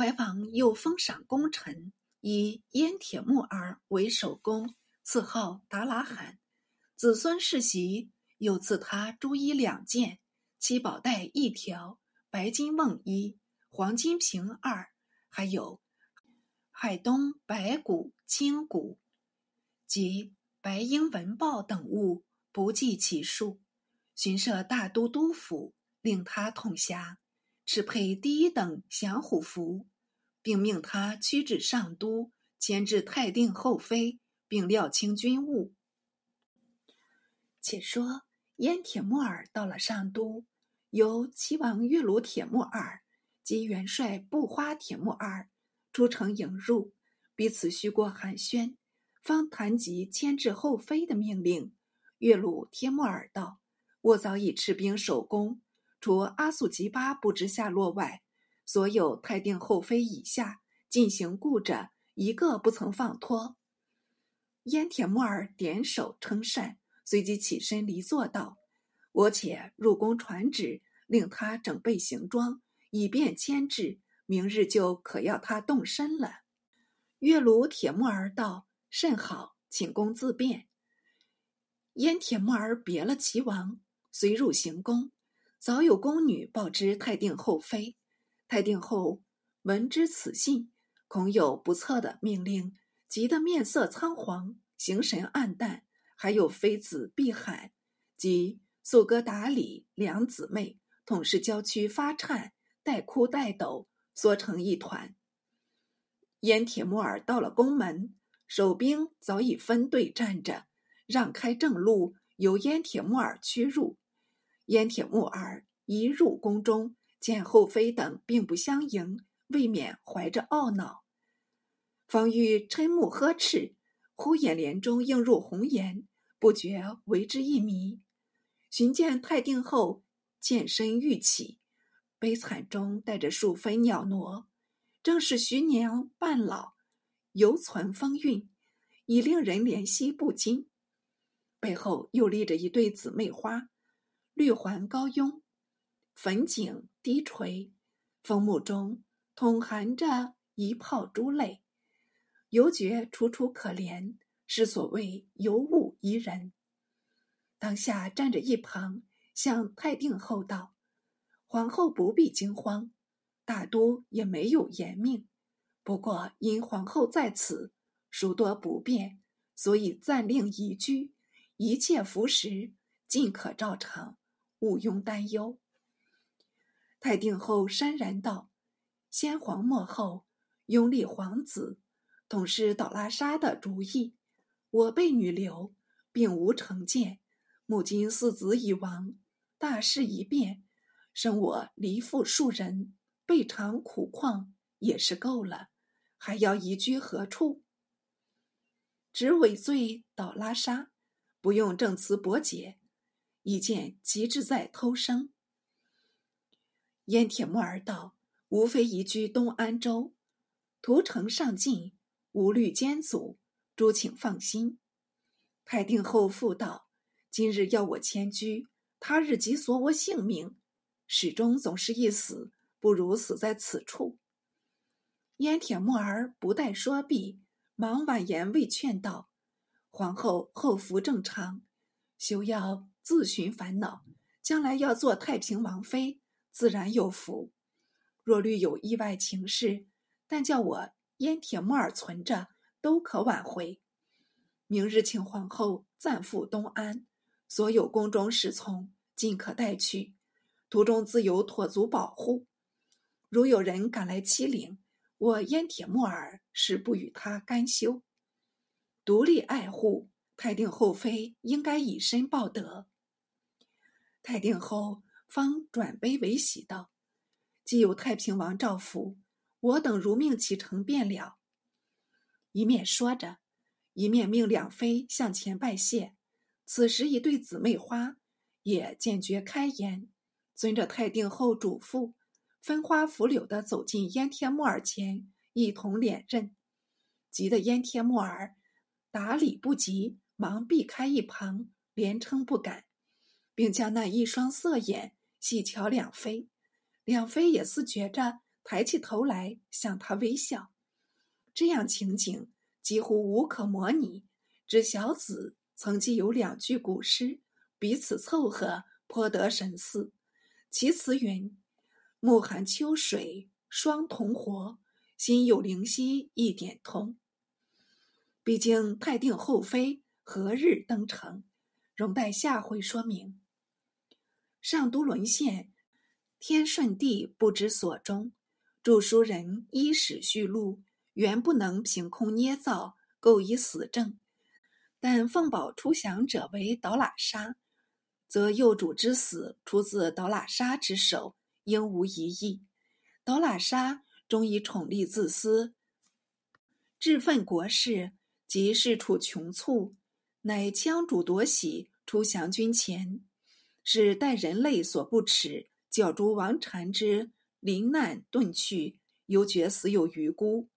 怀王又封赏功臣，以燕铁木儿为首功，赐号达拉罕。子孙世袭，又赐他朱衣两件，七宝带一条，白金瓮一，黄金瓶二，还有海东白骨、青骨及白鹰文豹等物，不计其数。巡设大都督府，令他统辖，敕配第一等降虎符，并命他驱至上都，牵制太定后妃，并料清军务。且说燕铁木儿到了上都，由齐王岳鲁铁木儿及元帅布花铁木儿出城迎入，彼此叙过寒暄，方谈及牵制后妃的命令。岳鲁铁木儿道。我早已持兵守宫，除阿速吉巴不知下落外，所有太定后妃以下进行顾着，一个不曾放脱。燕铁木儿点首称善，随即起身离座道：“我且入宫传旨，令他整备行装，以便牵制。明日就可要他动身了。”月庐铁木儿道：“甚好，请公自便。”燕铁木儿别了齐王。随入行宫，早有宫女报知太定后妃。太定后闻知此信，恐有不测的命令，急得面色苍黄，形神黯淡。还有妃子碧罕及素哥达里两姊妹，统是娇躯发颤，带哭带抖，缩成一团。燕铁木儿到了宫门，守兵早已分队站着，让开正路，由燕铁木儿驱入。燕铁木儿一入宫中，见后妃等并不相迎，未免怀着懊恼。方欲嗔目呵斥，忽眼帘中映入红颜，不觉为之一迷。寻见太定后，剑身欲起，悲惨中带着数分袅娜，正是徐娘半老，犹存风韵，已令人怜惜不禁。背后又立着一对姊妹花。绿环高拥，粉颈低垂，风目中统含着一泡珠泪，犹觉楚楚可怜，是所谓尤物宜人。当下站着一旁，向太定后道：“皇后不必惊慌，大都也没有严命，不过因皇后在此，殊多不便，所以暂令移居，一切服食尽可照常。”毋庸担忧。太定后潸然道：“先皇末后，拥立皇子，统是倒拉沙的主意。我辈女流，并无成见。母亲四子已亡，大事一变，生我离父数人，备尝苦况也是够了，还要移居何处？只委罪倒拉沙，不用证词驳解。”一见即志在偷生。燕铁木儿道：“无非移居东安州，屠城上进，无虑艰阻，诸请放心。”太定后复道：“今日要我迁居，他日即索我性命，始终总是一死，不如死在此处。”燕铁木儿不待说毕，忙婉言未劝道：“皇后后福正常，休要。”自寻烦恼，将来要做太平王妃，自然有福。若虑有意外情事，但叫我燕铁木儿存着，都可挽回。明日请皇后暂赴东安，所有宫中侍从尽可带去，途中自有妥足保护。如有人敢来欺凌，我燕铁木儿是不与他干休。独立爱护太定后妃，应该以身报德。太定后方转悲为喜道：“既有太平王诏福，我等如命启程便了。”一面说着，一面命两妃向前拜谢。此时一对姊妹花也坚决开言，遵着太定后嘱咐，分花拂柳的走进燕天木耳前，一同敛刃。急得燕天木耳打理不及，忙避开一旁，连称不敢。并将那一双色眼细瞧两飞，两飞也似觉着抬起头来向他微笑。这样情景几乎无可模拟。只小子曾经有两句古诗，彼此凑合，颇得神似。其词云：“暮寒秋水双同活，心有灵犀一点通。”毕竟太定后妃何日登城？容待下回说明。上都沦陷，天顺帝不知所终。著书人依史续录，原不能凭空捏造，构以死证。但奉宝出降者为倒喇沙，则幼主之死出自倒喇沙之手，应无疑义。倒喇沙终以宠溺自私，志愤国事，及事处穷促，乃羌主夺喜出降军前，是待人类所不齿，教诸王禅之临难遁去，犹觉死有余辜。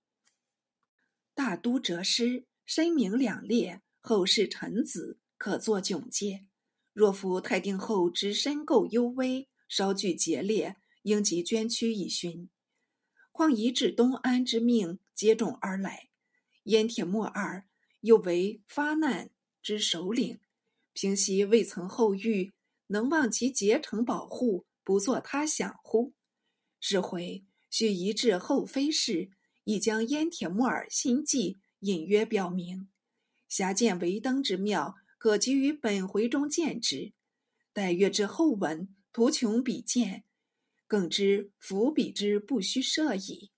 大都折师，身名两裂。后世臣子可作窘戒。若夫太定后之身垢幽微，稍具节烈，应即捐躯以殉。况移至东安之命接踵而来，燕铁木儿又为发难之首领，平息未曾后遇，能望其竭诚保护，不作他想乎？是回须移至后妃室，已将燕铁木耳心计隐约表明。狭见为登之妙，可即于本回中见之。待阅之后文，图穷匕见，更知伏笔之不须设矣。